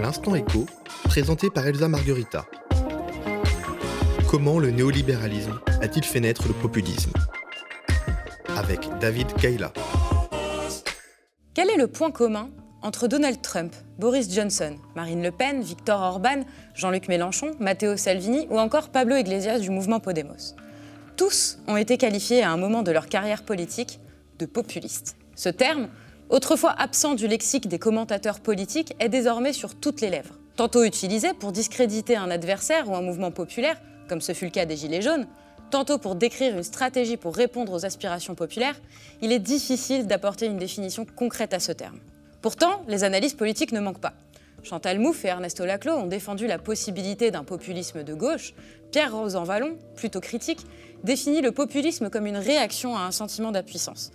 L'instant écho, présenté par Elsa Marguerita. Comment le néolibéralisme a-t-il fait naître le populisme? Avec David Kayla. Quel est le point commun entre Donald Trump, Boris Johnson, Marine Le Pen, Victor Orban, Jean-Luc Mélenchon, Matteo Salvini ou encore Pablo Iglesias du mouvement Podemos? Tous ont été qualifiés à un moment de leur carrière politique de populistes. Ce terme, autrefois absent du lexique des commentateurs politiques, est désormais sur toutes les lèvres. Tantôt utilisé pour discréditer un adversaire ou un mouvement populaire, comme ce fut le cas des Gilets jaunes, tantôt pour décrire une stratégie pour répondre aux aspirations populaires, il est difficile d'apporter une définition concrète à ce terme. Pourtant, les analyses politiques ne manquent pas. Chantal Mouffe et Ernesto Laclos ont défendu la possibilité d'un populisme de gauche. Pierre Rosanvallon, plutôt critique, définit le populisme comme une réaction à un sentiment d'impuissance.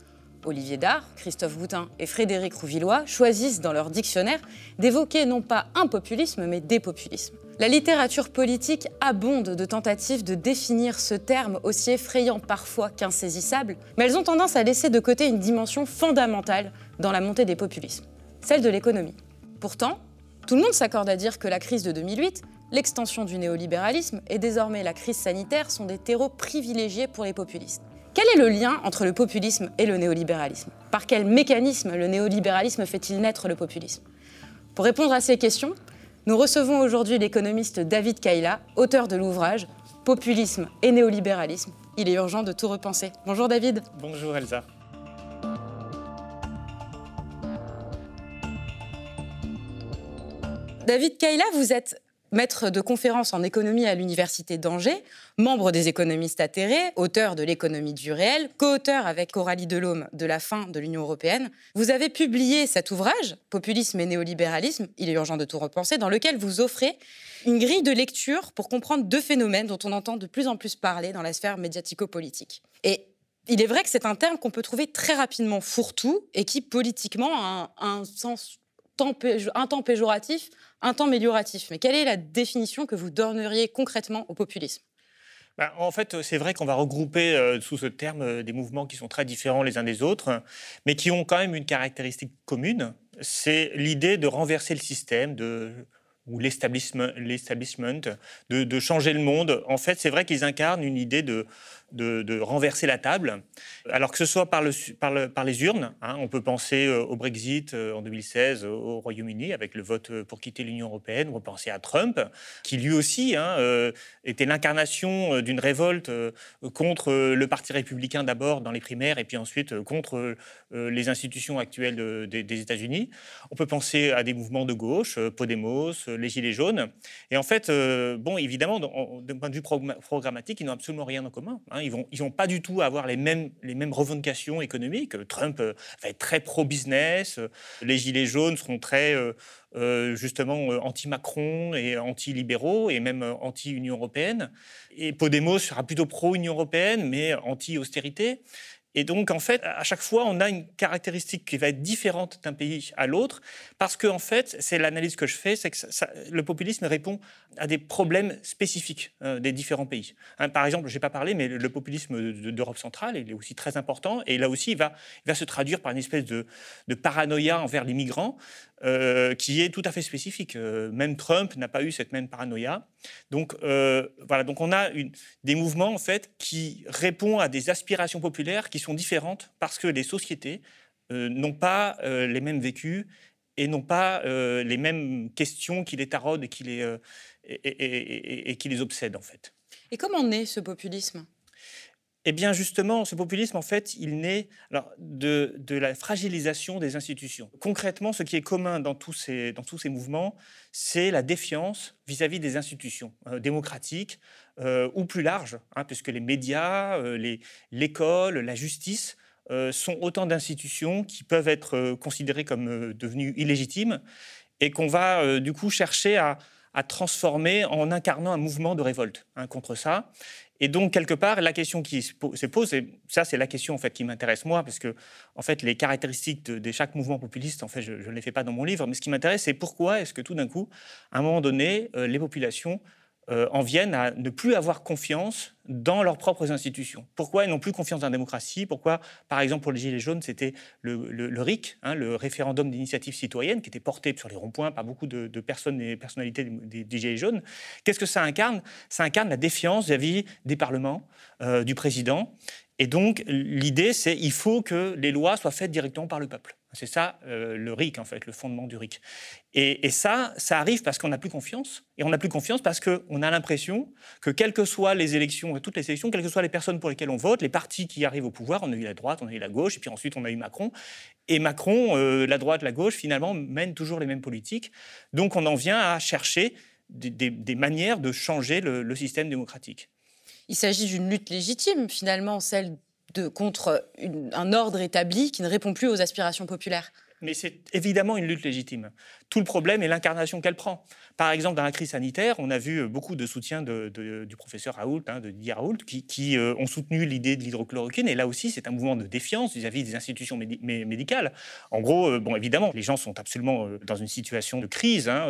Olivier Dard, Christophe Boutin et Frédéric Rouvillois choisissent dans leur dictionnaire d'évoquer non pas un populisme mais des populismes. La littérature politique abonde de tentatives de définir ce terme aussi effrayant parfois qu'insaisissable, mais elles ont tendance à laisser de côté une dimension fondamentale dans la montée des populismes celle de l'économie. Pourtant, tout le monde s'accorde à dire que la crise de 2008, l'extension du néolibéralisme et désormais la crise sanitaire sont des terreaux privilégiés pour les populistes. Quel est le lien entre le populisme et le néolibéralisme? Par quel mécanisme le néolibéralisme fait-il naître le populisme? Pour répondre à ces questions, nous recevons aujourd'hui l'économiste David Kaila, auteur de l'ouvrage Populisme et néolibéralisme. Il est urgent de tout repenser. Bonjour David. Bonjour Elsa. David Kaila, vous êtes maître de conférences en économie à l'Université d'Angers, membre des économistes atterrés, auteur de l'économie du réel, co-auteur avec Coralie Delhomme de la fin de l'Union européenne. Vous avez publié cet ouvrage, Populisme et néolibéralisme, il est urgent de tout repenser, dans lequel vous offrez une grille de lecture pour comprendre deux phénomènes dont on entend de plus en plus parler dans la sphère médiatico-politique. Et il est vrai que c'est un terme qu'on peut trouver très rapidement fourre-tout et qui politiquement a un sens un temps péjoratif, un temps amélioratif. Mais quelle est la définition que vous donneriez concrètement au populisme? Ben, en fait, c'est vrai qu'on va regrouper euh, sous ce terme euh, des mouvements qui sont très différents les uns des autres, mais qui ont quand même une caractéristique commune. C'est l'idée de renverser le système, de ou l'establishment, de, changer le monde. En fait, c'est vrai qu'ils incarnent une idée de, de, renverser la table. Alors que ce soit par, le, par, par les urnes, hein, on peut penser euh, au Brexit euh, en 2016 au Royaume-Uni avec le vote euh, pour quitter l'Union européenne, on peut penser à Trump, qui lui aussi hein, était l'incarnation d'une révolte contre le Parti républicain d'abord dans les primaires et puis ensuite contre les institutions actuelles des États-Unis. On peut penser à des mouvements de gauche, Podemos, les Gilets jaunes. Et en fait, bon, évidemment, d'un point de vue programmatique, ils n'ont absolument rien en commun. Hein. Hein, ils vont, ils vont pas du tout avoir les mêmes, les mêmes revendications économiques. Trump euh, va être très pro-business. Euh, les gilets jaunes seront très euh, justement anti-Macron et anti-libéraux et même anti-Union européenne. Et Podemos sera plutôt pro-Union européenne mais anti-austérité. Et donc, en fait, à chaque fois, on a une caractéristique qui va être différente d'un pays à l'autre, parce que, en fait, c'est l'analyse que je fais, c'est que le populisme répond à des problèmes spécifiques euh, des différents pays. Hein, par exemple, je n'ai pas parlé, mais le populisme d'Europe centrale, il est aussi très important, et là aussi, il va, se traduire par une espèce de paranoïa envers les migrants, euh, qui est tout à fait spécifique. Euh, même Trump n'a pas eu cette même paranoïa. Donc euh, voilà, donc on a des mouvements en fait qui répondent à des aspirations populaires qui sont différentes parce que les sociétés n'ont pas les mêmes vécus et n'ont pas les mêmes questions qui les taraudent et qui les, et qui les obsèdent en fait. Et comment naît ce populisme? Eh bien, justement, ce populisme, en fait, il naît de, la fragilisation des institutions. Concrètement, ce qui est commun dans tous ces, dans tous ces mouvements, c'est la défiance vis-à-vis des institutions euh, démocratiques euh, ou plus larges, hein, puisque les médias, euh, l'école, la justice sont autant d'institutions qui peuvent être considérées comme devenues illégitimes et qu'on va du coup chercher à, transformer en incarnant un mouvement de révolte hein, contre ça. Et donc, quelque part, la question qui se pose, et ça, c'est la question en fait, qui m'intéresse moi, parce que en fait, les caractéristiques de, chaque mouvement populiste, en fait, je ne les fais pas dans mon livre, mais ce qui m'intéresse, c'est pourquoi est-ce que tout d'un coup, à un moment donné, euh, les populations euh, en viennent à ne plus avoir confiance dans leurs propres institutions. Pourquoi ils n'ont plus confiance dans la démocratie? Pourquoi, par exemple, pour les Gilets jaunes, c'était le, RIC, hein, le référendum d'initiative citoyenne, qui était porté sur les ronds-points par beaucoup de, personnes et personnalités des, Gilets jaunes? Qu'est-ce que ça incarne? Ça incarne la défiance vis-à-vis des parlements, euh, du président. Et donc, l'idée, c'est qu'il faut que les lois soient faites directement par le peuple. C'est ça euh, le RIC, en fait, le fondement du RIC. Et, ça, ça arrive parce qu'on n'a plus confiance. Et on n'a plus confiance parce qu'on a l'impression que, quelles que soient les élections, toutes les élections, quelles que soient les personnes pour lesquelles on vote, les partis qui arrivent au pouvoir, on a eu la droite, on a eu la gauche, et puis ensuite on a eu Macron. Et Macron, euh, la droite, la gauche, finalement, mènent toujours les mêmes politiques. Donc on en vient à chercher des, manières de changer le système démocratique. Il s'agit d'une lutte légitime, finalement, celle contre un ordre établi qui ne répond plus aux aspirations populaires. Mais c'est évidemment une lutte légitime. Tout le problème est l'incarnation qu'elle prend. Par exemple, dans la crise sanitaire, on a vu beaucoup de soutien du professeur Raoult, hein, de Didier Raoult, qui, euh, ont soutenu l'idée de l'hydrochloroquine. Et là aussi, c'est un mouvement de défiance vis-à-vis des institutions médicales. En gros, euh, bon, évidemment, les gens sont absolument euh, dans une situation de crise hein,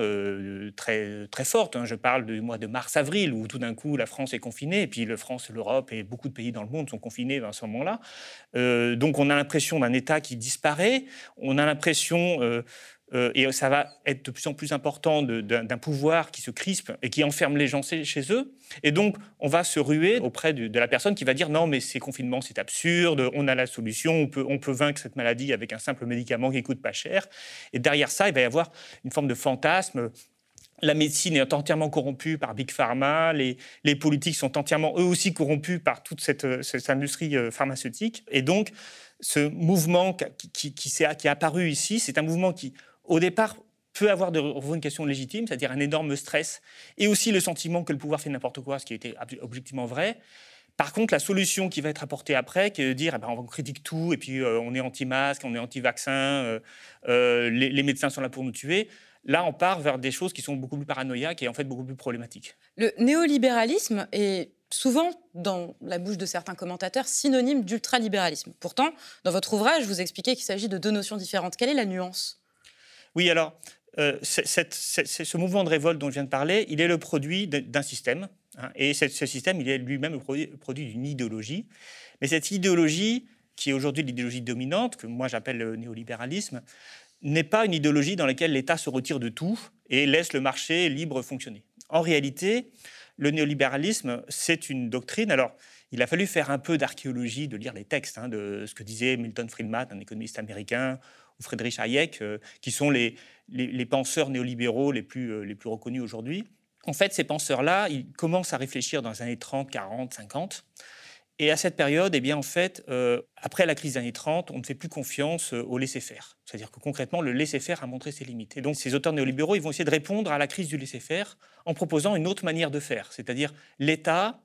très, très forte. Hein. Je parle du mois de mars-avril, où tout d'un coup, la France est confinée, et puis la France, l'Europe et beaucoup de pays dans le monde sont confinés à ce moment-là. donc, on a l'impression d'un État qui disparaît. On a l'impression euh, et ça va être de plus en plus important d'un pouvoir qui se crispe et qui enferme les gens chez eux. Et donc, on va se ruer auprès de, la personne qui va dire non, mais ces confinements, c'est absurde, on a la solution, on peut, vaincre cette maladie avec un simple médicament qui coûte pas cher. Et derrière ça, il va y avoir une forme de fantasme la médecine est entièrement corrompue par Big Pharma, les, politiques sont entièrement eux aussi corrompus par toute cette, industrie euh, pharmaceutique. Et donc, ce mouvement qui est apparu ici, c'est un mouvement qui, au départ, peut avoir de revendications légitimes, c'est-à-dire un énorme stress, et aussi le sentiment que le pouvoir fait n'importe quoi, ce qui était objectivement vrai. Par contre, la solution qui va être apportée après, qui est de dire eh ben, on critique tout, et puis euh, on est anti-masque, on est anti-vaccin, euh, euh, les, médecins sont là pour nous tuer, là on part vers des choses qui sont beaucoup plus paranoïaques et en fait beaucoup plus problématiques. Le néolibéralisme est souvent, dans la bouche de certains commentateurs, synonyme d'ultralibéralisme. Pourtant, dans votre ouvrage, vous expliquez qu'il s'agit de deux notions différentes. Quelle est la nuance? Oui, alors, euh, ce mouvement de révolte dont je viens de parler, il est le produit d'un système. Hein, et ce système, il est lui-même le produit, d'une idéologie. Mais cette idéologie, qui est aujourd'hui l'idéologie dominante, que moi j'appelle le néolibéralisme, n'est pas une idéologie dans laquelle l'État se retire de tout et laisse le marché libre fonctionner. En réalité, le néolibéralisme, c'est une doctrine. Alors, il a fallu faire un peu d'archéologie, de lire les textes hein, de ce que disait Milton Friedman, un économiste américain, ou Friedrich Hayek, euh, qui sont les, penseurs néolibéraux les plus, euh, les plus reconnus aujourd'hui. En fait, ces penseurs-là, ils commencent à réfléchir dans les années 30, 40, 50. Et à cette période, eh bien, en fait, euh, après la crise des années 30, on ne fait plus confiance au laisser-faire. C'est-à-dire que concrètement, le laisser-faire a montré ses limites. Et donc, ces auteurs néolibéraux, ils vont essayer de répondre à la crise du laisser-faire en proposant une autre manière de faire. C'est-à-dire, l'État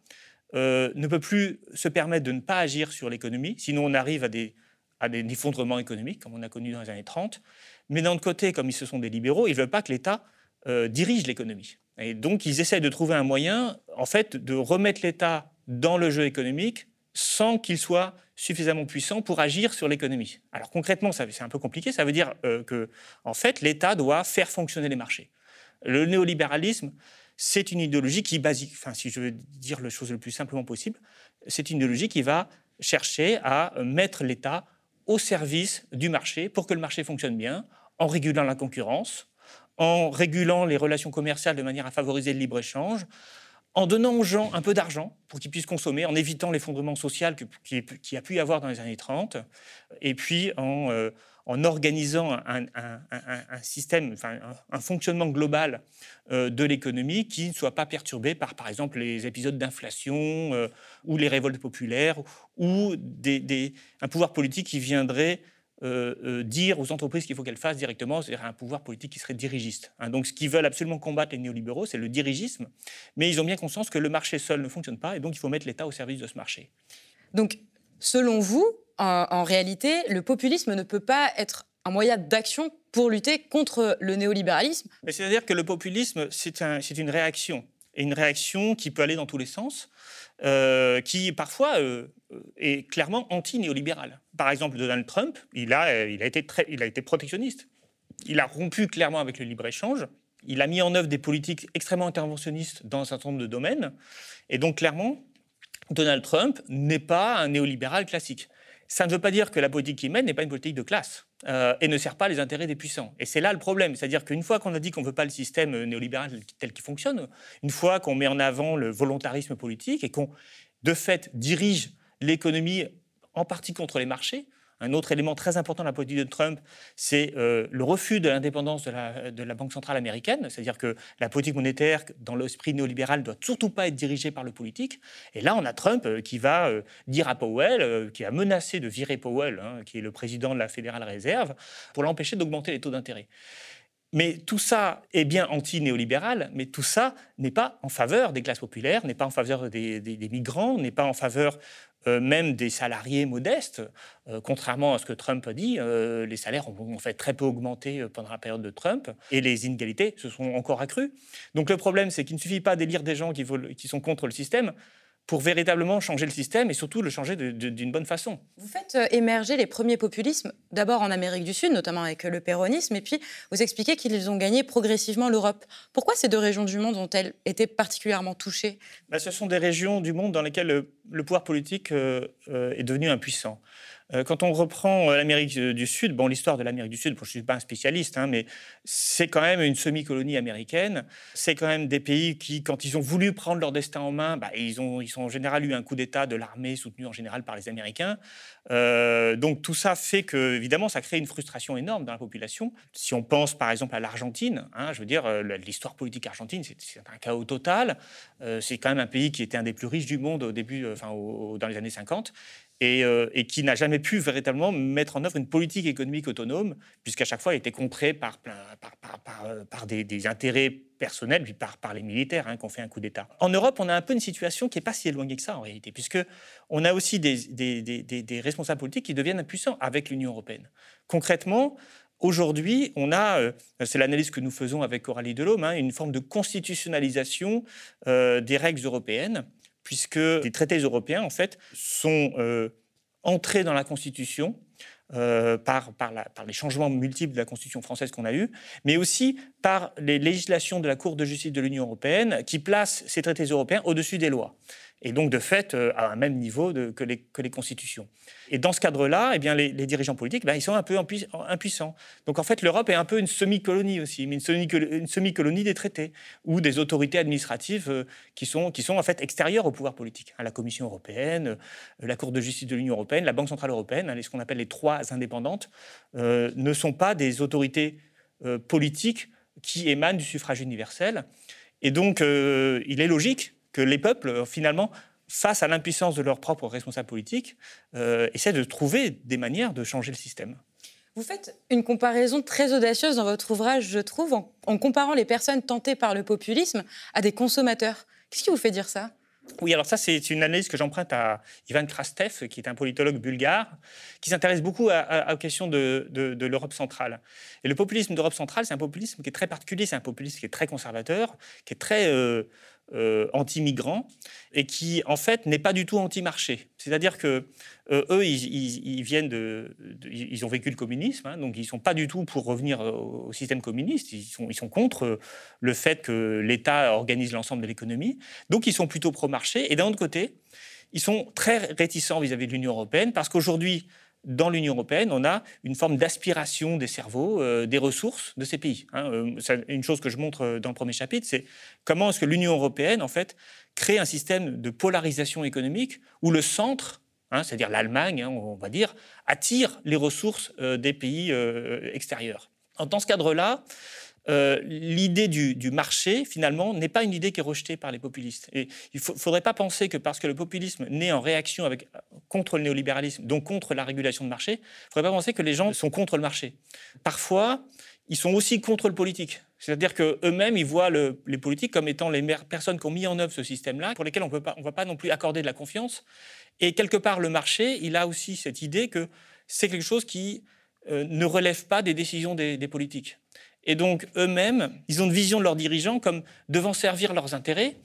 ne peut plus se permettre de ne pas agir sur l'économie, sinon on arrive à des à des effondrements économiques, comme on a connu dans les années 30. Mais d'un autre côté, comme ils se sont des libéraux, ils ne veulent pas que l'État euh, dirige l'économie. Et donc, ils essaient de trouver un moyen, en fait, de remettre l'État dans le jeu économique sans qu'il soit suffisamment puissant pour agir sur l'économie. Alors concrètement, c'est un peu compliqué. Ça veut dire euh, que, en fait, l'État doit faire fonctionner les marchés. Le néolibéralisme, c'est une idéologie qui, basique, enfin, si je veux dire les choses le plus simplement possible, c'est une idéologie qui va chercher à mettre l'État au service du marché pour que le marché fonctionne bien, en régulant la concurrence, en régulant les relations commerciales de manière à favoriser le libre-échange, en donnant aux gens un peu d'argent pour qu'ils puissent consommer, en évitant l'effondrement social qu'il qui a pu y avoir dans les années 30, et puis en, euh, en organisant un, système, enfin, un, fonctionnement global euh, de l'économie qui ne soit pas perturbé par, par exemple, les épisodes d'inflation euh, ou les révoltes populaires ou un pouvoir politique qui viendrait euh, dire aux entreprises qu'il faut qu'elles fassent directement, c'est-à-dire un pouvoir politique qui serait dirigiste. Hein. Donc, ce qu'ils veulent absolument combattre les néolibéraux, c'est le dirigisme, mais ils ont bien conscience que le marché seul ne fonctionne pas et donc il faut mettre l'État au service de ce marché. Donc, selon vous, en, réalité, le populisme ne peut pas être un moyen d'action pour lutter contre le néolibéralisme. C'est-à-dire que le populisme, c'est une réaction, et une réaction qui peut aller dans tous les sens, euh, qui parfois euh, est clairement anti-néolibérale. Par exemple, Donald Trump, très, il a été protectionniste. Il a rompu clairement avec le libre-échange, il a mis en œuvre des politiques extrêmement interventionnistes dans un certain nombre de domaines. Et donc, clairement, Donald Trump n'est pas un néolibéral classique. Ça ne veut pas dire que la politique qu'il mène n'est pas une politique de classe euh, et ne sert pas les intérêts des puissants. Et c'est là le problème. C'est-à-dire qu'une fois qu'on a dit qu'on ne veut pas le système néolibéral tel qu'il fonctionne, une fois qu'on met en avant le volontarisme politique et qu'on, de fait, dirige l'économie en partie contre les marchés, un autre élément très important de la politique de Trump, c'est euh, le refus de l'indépendance de la, Banque centrale américaine, c'est-à-dire que la politique monétaire, dans l'esprit néolibéral, ne doit surtout pas être dirigée par le politique. Et là, on a Trump euh, qui va euh, dire à Powell, qui a menacé de virer Powell, hein, qui est le président de la Fédérale Réserve, pour l'empêcher d'augmenter les taux d'intérêt. Mais tout ça est bien anti-néolibéral, mais tout ça n'est pas en faveur des classes populaires, n'est pas en faveur des, des migrants, n'est pas en faveur euh, même des salariés modestes. Euh, contrairement à ce que Trump a dit, euh, les salaires ont en fait très peu augmenté pendant la période de Trump et les inégalités se sont encore accrues. Donc le problème, c'est qu'il ne suffit pas d'élire des gens qui, qui sont contre le système pour véritablement changer le système et surtout le changer d'une bonne façon. Vous faites euh, émerger les premiers populismes, d'abord en Amérique du Sud, notamment avec euh, le péronisme, et puis vous expliquez qu'ils ont gagné progressivement l'Europe. Pourquoi ces deux régions du monde ont-elles été particulièrement touchées? Bah, Ce sont des régions du monde dans lesquelles le, pouvoir politique euh, est devenu impuissant. Euh, quand on reprend euh, l'Amérique du Sud, bon, l'histoire de l'Amérique du Sud, je ne suis pas un spécialiste, hein, mais c'est quand même une semi-colonie américaine. C'est quand même des pays qui, quand ils ont voulu prendre leur destin en main, bah, ils, ont, ils ont en général eu un coup d'État de l'armée soutenu en général par les Américains. Euh, donc tout ça fait que, évidemment, ça crée une frustration énorme dans la population. Si on pense par exemple à l'Argentine, hein, je veux dire, l'histoire politique argentine, c'est un chaos total. c'est quand même un pays qui était un des plus riches du monde au début, enfin, dans les années 50. Euh, et, qui n'a jamais pu véritablement mettre en œuvre une politique économique autonome, puisqu'à chaque fois, il était contré par, euh, des, intérêts personnels, puis par, les militaires hein, qui ont fait un coup d'État. En Europe, on a un peu une situation qui n'est pas si éloignée que ça, en réalité, puisqu'on a aussi des, des, responsables politiques qui deviennent impuissants avec l'Union européenne. Concrètement, Aujourd'hui, on a, euh, c'est l'analyse que nous faisons avec Coralie Delhomme, hein, une forme de constitutionnalisation des règles européennes puisque les traités européens, en fait, sont euh, entrés dans la Constitution euh, par, par, les changements multiples de la Constitution française qu'on a eus, mais aussi par les législations de la Cour de justice de l'Union européenne qui placent ces traités européens au-dessus des lois et donc de fait euh, à un même niveau que, les, constitutions. Et dans ce cadre-là, eh bien, les, dirigeants politiques, ben, ils sont un peu impuissants. Donc en fait, l'Europe est un peu une semi-colonie aussi, mais une semi-colonie des traités, ou des autorités administratives euh, qui, sont, qui sont en fait extérieures au pouvoir politique. Hein, la Commission européenne, euh, la Cour de justice de l'Union européenne, la Banque centrale européenne, hein, ce qu'on appelle les trois indépendantes, ne sont pas des autorités politiques qui émanent du suffrage universel. Et donc, il est logique que les peuples, euh, finalement, face à l'impuissance de leurs propres responsables politiques, euh, essaient de trouver des manières de changer le système. Vous faites une comparaison très audacieuse dans votre ouvrage, je trouve, en, comparant les personnes tentées par le populisme à des consommateurs. Qu'est-ce qui vous fait dire ça? Oui, alors ça, c'est une analyse que j'emprunte à Ivan Krastev, qui est un politologue bulgare, qui s'intéresse beaucoup à, aux questions de, de l'Europe centrale. Et le populisme d'Europe centrale, c'est un populisme qui est très particulier, c'est un populisme qui est très conservateur, qui est très euh, euh, anti-migrants et qui, en fait, n'est pas du tout anti-marché. C'est-à-dire que euh, eux, ils, viennent de, ils ont vécu le communisme, hein, donc ils sont pas du tout pour revenir au système communiste. Ils sont, ils sont contre le fait que l'État organise l'ensemble de l'économie. Donc, ils sont plutôt pro-marché. Et d'un autre côté, ils sont très réticents vis-à-vis -vis de l'Union européenne parce qu'aujourd'hui, dans l'Union européenne, on a une forme d'aspiration des cerveaux, euh, des ressources de ces pays. Hein. Euh, une chose que je montre euh, dans le premier chapitre, c'est comment est-ce que l'Union européenne, en fait, crée un système de polarisation économique où le centre, hein, c'est-à-dire l'Allemagne, hein, on va dire, attire les ressources des pays extérieurs. Dans ce cadre-là, euh, l'idée du, marché, finalement, n'est pas une idée qui est rejetée par les populistes. Et il ne faudrait pas penser que parce que le populisme naît en réaction contre le néolibéralisme, donc contre la régulation de marché, il ne faudrait pas penser que les gens sont contre le marché. Parfois, ils sont aussi contre le politique. C'est-à-dire qu'eux-mêmes, ils voient les politiques comme étant les personnes qui ont mis en œuvre ce système-là, pour lesquelles on ne va pas non plus accorder de la confiance. Et quelque part, le marché, il a aussi cette idée que c'est quelque chose qui euh, ne relève pas des décisions des politiques. Et donc, eux-mêmes, ils ont une vision de leurs dirigeants comme devant servir leurs intérêts,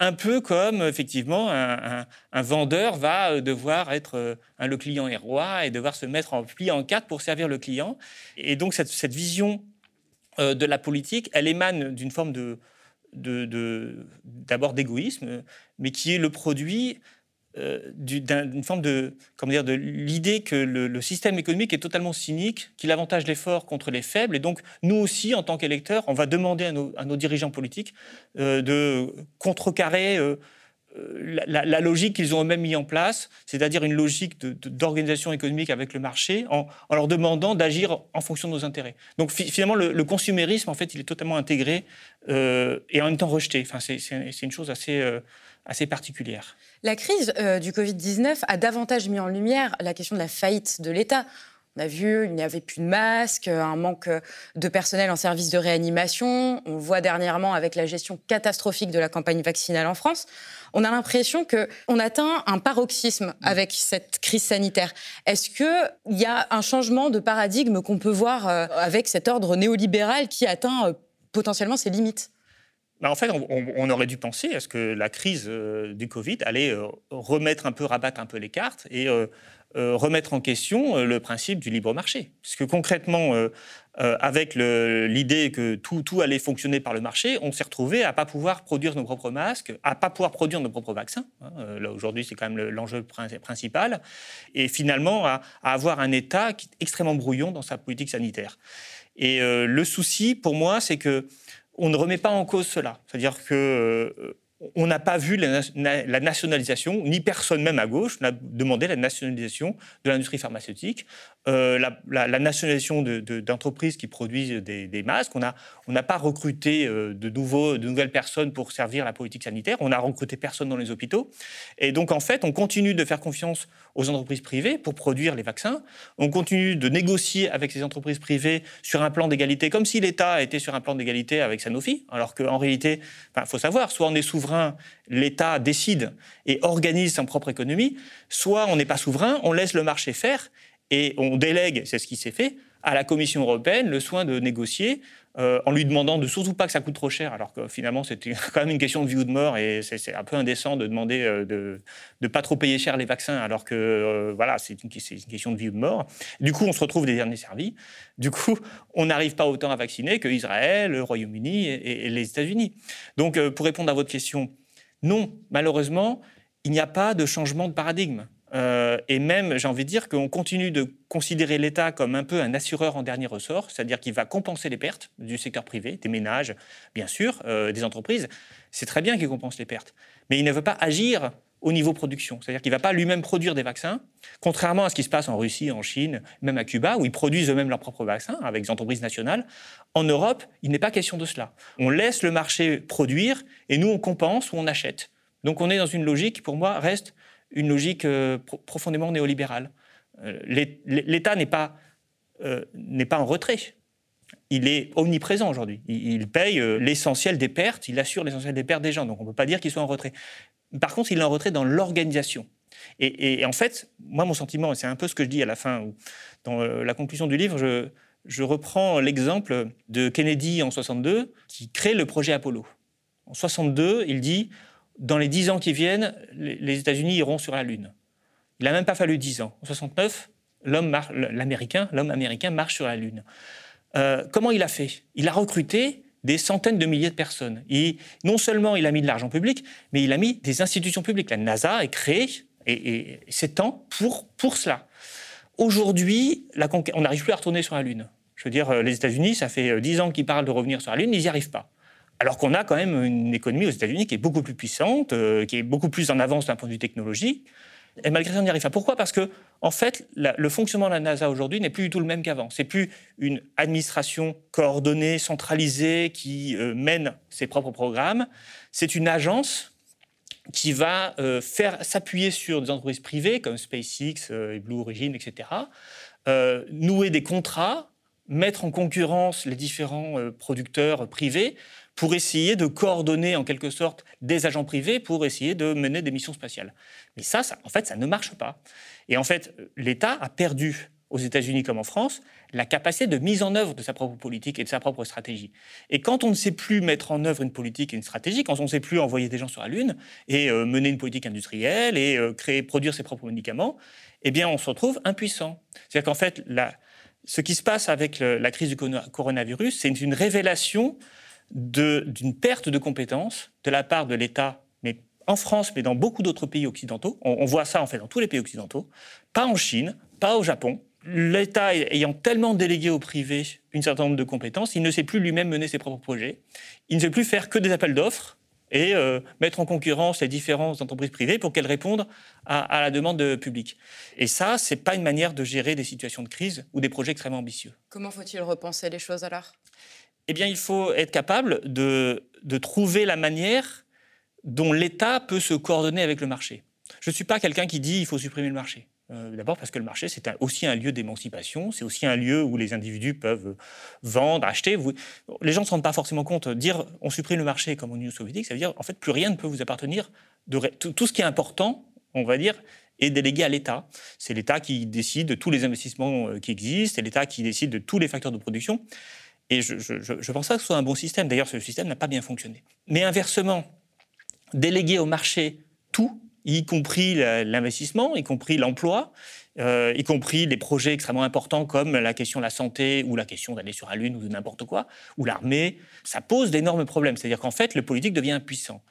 un peu comme, effectivement, un, vendeur va euh, devoir être euh, le client est roi et devoir se mettre en pli en quatre pour servir le client. Et donc, cette, vision de la politique, elle émane d'une forme de, d'abord d'égoïsme, mais qui est le produit euh, d'une forme de, comment dire, de l'idée que le, système économique est totalement cynique, qu'il avantage les forts contre les faibles, et donc nous aussi, en tant qu'électeurs, on va demander à nos, dirigeants politiques euh, de contrecarrer euh, la, logique qu'ils ont eux-mêmes mis en place, c'est-à-dire une logique d'organisation économique avec le marché, en, leur demandant d'agir en fonction de nos intérêts. Donc finalement, le, consumérisme, en fait, il est totalement intégré et en même temps rejeté. Enfin, c'est une chose assez assez particulière. La crise euh, du Covid-19 a davantage mis en lumière la question de la faillite de l'État. On a vu, il n'y avait plus de masques, un manque de personnel en service de réanimation. On voit dernièrement avec la gestion catastrophique de la campagne vaccinale en France. On a l'impression qu'on atteint un paroxysme avec cette crise sanitaire. Est-ce qu'il y a un changement de paradigme qu'on peut voir euh, avec cet ordre néolibéral qui atteint euh, potentiellement ses limites? En fait, on, aurait dû penser à ce que la crise euh, du Covid allait euh, remettre un peu, rabattre un peu les cartes et euh, remettre en question le principe du libre marché. Parce que concrètement, avec l'idée que tout, tout, allait fonctionner par le marché, on s'est retrouvé à ne pas pouvoir produire nos propres masques, à ne pas pouvoir produire nos propres vaccins. Hein. là, aujourd'hui, c'est quand même l'enjeu principal. Et finalement, à, à, avoir un État extrêmement brouillon dans sa politique sanitaire. Et le souci, pour moi, c'est que on ne remet pas en cause cela. C'est-à-dire que euh, on n'a pas vu la, nationalisation, ni personne même à gauche n'a demandé la nationalisation de l'industrie pharmaceutique, euh, la, nationalisation d'entreprises qui produisent des, masques. On n'a pas recruté euh, de, de nouvelles personnes pour servir la politique sanitaire. On n'a recruté personne dans les hôpitaux. Et donc, en fait, on continue de faire confiance aux entreprises privées pour produire les vaccins. On continue de négocier avec ces entreprises privées sur un plan d'égalité, comme si l'État était sur un plan d'égalité avec Sanofi, alors qu'en réalité, il faut savoir, soit on est souverain l'État décide et organise sa propre économie, soit on n'est pas souverain, on laisse le marché faire et on délègue, c'est ce qui s'est fait, à la Commission européenne le soin de négocier euh, en lui demandant de surtout pas que ça coûte trop cher, alors que finalement c'était quand même une question de vie ou de mort et c'est un peu indécent de demander euh, de ne pas trop payer cher les vaccins alors que euh, voilà c'est une, question de vie ou de mort. Du coup on se retrouve des derniers servis. Du coup on n'arrive pas autant à vacciner que Israël, le Royaume-Uni et, les États-Unis. Donc pour répondre à votre question, non malheureusement il n'y a pas de changement de paradigme. Euh, et même, j'ai envie de dire qu'on continue de considérer l'État comme un peu un assureur en dernier ressort, c'est-à-dire qu'il va compenser les pertes du secteur privé, des ménages, bien sûr, euh, des entreprises. C'est très bien qu'il compense les pertes, mais il ne veut pas agir au niveau production, c'est-à-dire qu'il ne va pas lui-même produire des vaccins, contrairement à ce qui se passe en Russie, en Chine, même à Cuba, où ils produisent eux-mêmes leurs propres vaccins avec des entreprises nationales. En Europe, il n'est pas question de cela. On laisse le marché produire et nous, on compense ou on achète. Donc on est dans une logique qui, pour moi, reste une logique euh, profondément néolibérale. Euh, L'État n'est pas, euh, n'est pas en retrait. Il est omniprésent aujourd'hui. Il, paye l'essentiel des pertes, il assure l'essentiel des pertes des gens. Donc on ne peut pas dire qu'il soit en retrait. Par contre, il est en retrait dans l'organisation. Et, en fait, moi, mon sentiment, et c'est un peu ce que je dis à la fin, dans la conclusion du livre, je, je reprends l'exemple de Kennedy en 62, qui crée le projet Apollo. En 62, il dit dans les dix ans qui viennent, les États-Unis iront sur la Lune. Il n'a même pas fallu dix ans. En 69, l'homme, l'américain, l'homme américain marche sur la Lune. Euh, comment il a fait? Il a recruté des centaines de milliers de personnes. Et non seulement il a mis de l'argent public, mais il a mis des institutions publiques. La NASA est créée et, et s'étend pour, pour cela. Aujourd'hui, on n'arrive plus à retourner sur la Lune. Je veux dire, les États-Unis, ça fait euh, dix ans qu'ils parlent de revenir sur la Lune, ils n'y arrivent pas. Alors qu'on a quand même une économie aux États-Unis qui est beaucoup plus puissante, euh, qui est beaucoup plus en avance d'un point de vue technologique. Et malgré ça, on n'y arrive pas. Pourquoi? Parce que, en fait, le fonctionnement de la NASA aujourd'hui n'est plus du tout le même qu'avant. C'est plus une administration coordonnée, centralisée, qui euh, mène ses propres programmes. C'est une agence qui va euh, faire s'appuyer sur des entreprises privées comme SpaceX Blue Origin, etc., nouer des contrats, mettre en concurrence les différents producteurs privés pour essayer de coordonner en quelque sorte des agents privés pour essayer de mener des missions spatiales. Mais ça, en fait, ça ne marche pas. Et en fait, l'État a perdu aux États-Unis comme en France, la capacité de mise en œuvre de sa propre politique et de sa propre stratégie. Et quand on ne sait plus mettre en œuvre une politique et une stratégie, quand on ne sait plus envoyer des gens sur la Lune et euh, mener une politique industrielle et euh, créer, produire ses propres médicaments, eh bien, on se retrouve impuissant. C'est-à-dire qu'en fait, ce qui se passe avec la crise du coronavirus, c'est une révélation d'une perte de compétences de la part de l'État, mais en France, mais dans beaucoup d'autres pays occidentaux. On, voit ça en fait dans tous les pays occidentaux. Pas en Chine, pas au Japon. L'État ayant tellement délégué au privé un certain nombre de compétences, il ne sait plus lui-même mener ses propres projets. Il ne sait plus faire que des appels d'offres et euh, mettre en concurrence les différentes entreprises privées pour qu'elles répondent à, la demande publique. Et ça, c'est pas une manière de gérer des situations de crise ou des projets extrêmement ambitieux. Comment faut-il repenser les choses alors? Eh bien, il faut être capable de, trouver la manière dont l'État peut se coordonner avec le marché. Je ne suis pas quelqu'un qui dit qu'il faut supprimer le marché. Euh, d'abord parce que le marché, c'est aussi un lieu d'émancipation, c'est aussi un lieu où les individus peuvent vendre, acheter. Les gens ne se rendent pas forcément compte. Dire on supprime le marché comme en Union soviétique, ça veut dire en fait plus rien ne peut vous appartenir. De... Tout ce qui est important, on va dire, est délégué à l'État. C'est l'État qui décide de tous les investissements euh, qui existent, c'est l'État qui décide de tous les facteurs de production. Et je ne pense pas que ce soit un bon système. D'ailleurs, ce système n'a pas bien fonctionné. Mais inversement, déléguer au marché tout, y compris l'investissement, y compris l'emploi, euh, y compris les projets extrêmement importants comme la question de la santé ou la question d'aller sur la Lune ou de n'importe quoi, ou l'armée, ça pose d'énormes problèmes. C'est-à-dire qu'en fait, le politique devient impuissant.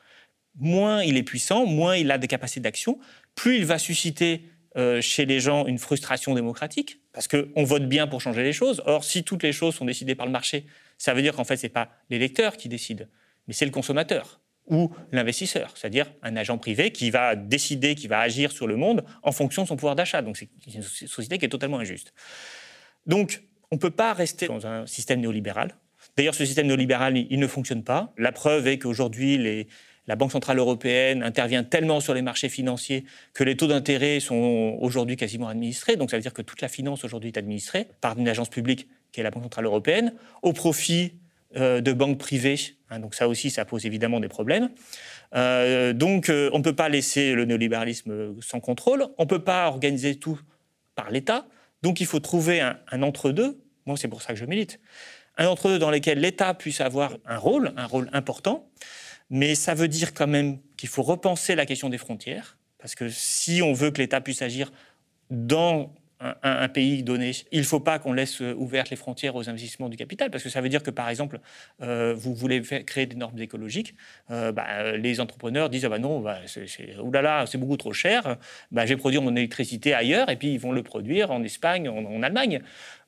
Moins il est puissant, moins il a des capacités d'action, plus il va susciter euh, chez les gens une frustration démocratique, parce qu'on vote bien pour changer les choses. Or, si toutes les choses sont décidées par le marché, ça veut dire qu'en fait, ce n'est pas l'électeur qui décide, mais c'est le consommateur ou l'investisseur, c'est-à-dire un agent privé qui va décider, qui va agir sur le monde en fonction de son pouvoir d'achat. Donc c'est une société qui est totalement injuste. Donc on ne peut pas rester dans un système néolibéral. D'ailleurs, ce système néolibéral, il ne fonctionne pas. La preuve est qu'aujourd'hui, les, la Banque centrale européenne intervient tellement sur les marchés financiers que les taux d'intérêt sont aujourd'hui quasiment administrés. Donc ça veut dire que toute la finance aujourd'hui est administrée par une agence publique qui est la Banque centrale européenne, au profit euh, de banques privées. Hein, donc ça aussi, ça pose évidemment des problèmes. Euh, donc euh, on ne peut pas laisser le néolibéralisme sans contrôle. On ne peut pas organiser tout par l'État. Donc il faut trouver un, un entre-deux. Moi, c'est pour ça que je milite. Un entre-deux dans lequel l'État puisse avoir un rôle, un rôle important, mais ça veut dire quand même qu'il faut repenser la question des frontières, parce que si on veut que l'État puisse agir dans un, pays donné, il ne faut pas qu'on laisse ouvertes les frontières aux investissements du capital, parce que ça veut dire que, par exemple, euh, vous voulez créer des normes écologiques, euh, bah, les entrepreneurs disent ah bah non, bah, c'est, c'est beaucoup trop cher, bah, je vais produire mon électricité ailleurs, et puis ils vont le produire en Espagne, en, Allemagne.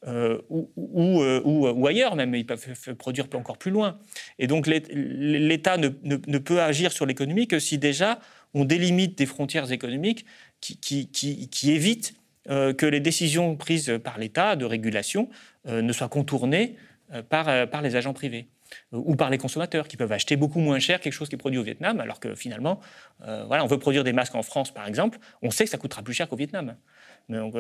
Euh, ou, ailleurs même, ils peuvent produire encore plus loin. Et donc l'État ne, peut agir sur l'économie que si déjà on délimite des frontières économiques qui, évitent euh, que les décisions prises par l'État de régulation euh, ne soient contournées par, par les agents privés ou par les consommateurs qui peuvent acheter beaucoup moins cher quelque chose qui est produit au Vietnam, alors que finalement, voilà, on veut produire des masques en France, par exemple, on sait que ça coûtera plus cher qu'au Vietnam. Donc,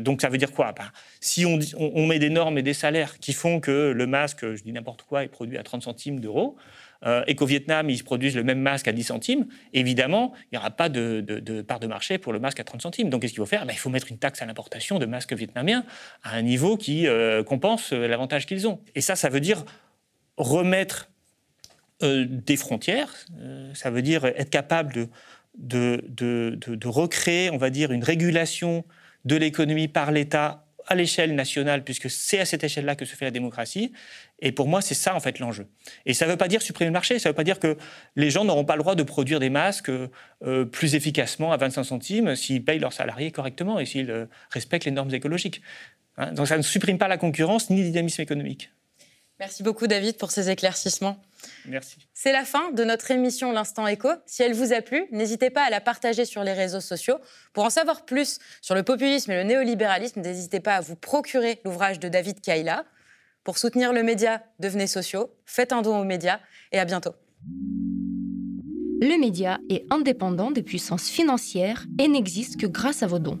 donc, ça veut dire quoi Si on, met des normes et des salaires qui font que le masque, je dis n'importe quoi, est produit à 30 centimes d'euros, euh, et qu'au Vietnam, ils produisent le même masque à 10 centimes, évidemment, il n'y aura pas de, part de marché pour le masque à 30 centimes. Donc, qu'est-ce qu'il faut faire? Ben, Il faut mettre une taxe à l'importation de masques vietnamiens à un niveau qui euh, compense euh, l'avantage qu'ils ont. Et ça, ça veut dire remettre des frontières, ça veut dire être capable de, de recréer, on va dire, une régulation de l'économie par l'État à l'échelle nationale, puisque c'est à cette échelle-là que se fait la démocratie. Et pour moi, c'est ça, en fait, l'enjeu. Et ça ne veut pas dire supprimer le marché, ça ne veut pas dire que les gens n'auront pas le droit de produire des masques euh, plus efficacement à 25 centimes s'ils payent leurs salariés correctement et s'ils euh, respectent les normes écologiques. Hein. Donc ça ne supprime pas la concurrence ni le dynamisme économique. Merci beaucoup, David, pour ces éclaircissements. Merci. C'est la fin de notre émission L'Instant Écho. Si elle vous a plu, n'hésitez pas à la partager sur les réseaux sociaux. Pour en savoir plus sur le populisme et le néolibéralisme, n'hésitez pas à vous procurer l'ouvrage de David Kaila. Pour soutenir le média, devenez sociaux, faites un don aux médias et à bientôt. Le média est indépendant des puissances financières et n'existe que grâce à vos dons.